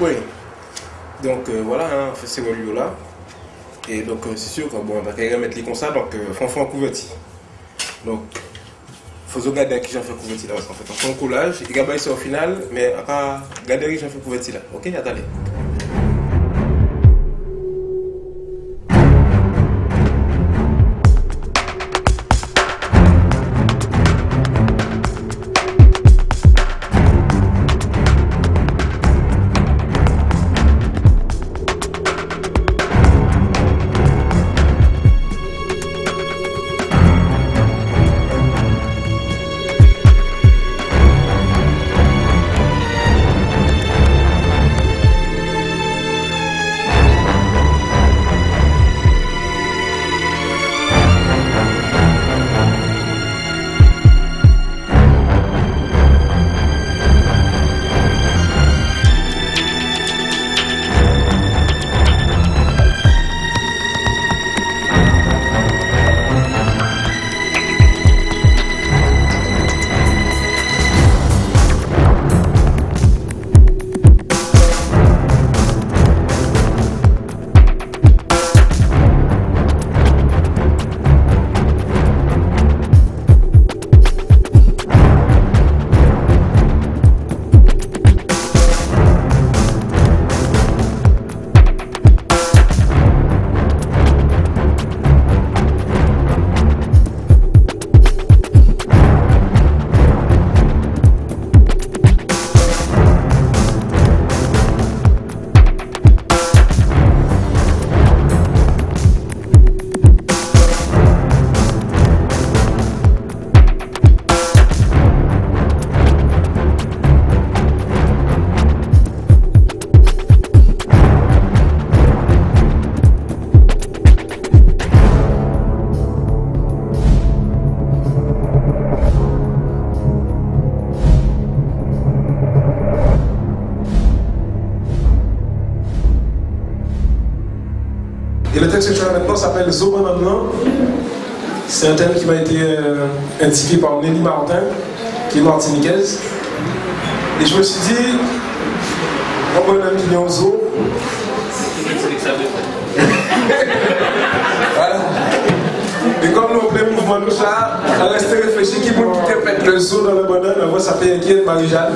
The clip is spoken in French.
Oui. Donc euh, voilà, hein, on fait ces lieux là. Et donc euh, c'est sûr que bon, on va mettre les comme ça, donc euh, un couverti. Donc, faut regarder qui j'en fais couverti là, parce qu'en fait, on fait un collage, et regarde ça au final, mais à part regarder qui j'en fais couverti là. Ok, attendez. Et le texte que je fais maintenant s'appelle Zobanamnan. C'est un thème qui m'a été euh, par Nelly Martin, qui est martiniquaise. Et je me suis dit, on va qui en zoo? voilà. Et comme nous, on plein mouvement de ça, on reste réfléchi qui peut quitter le zoo dans le bonheur, on va s'appeler Marie-Jeanne.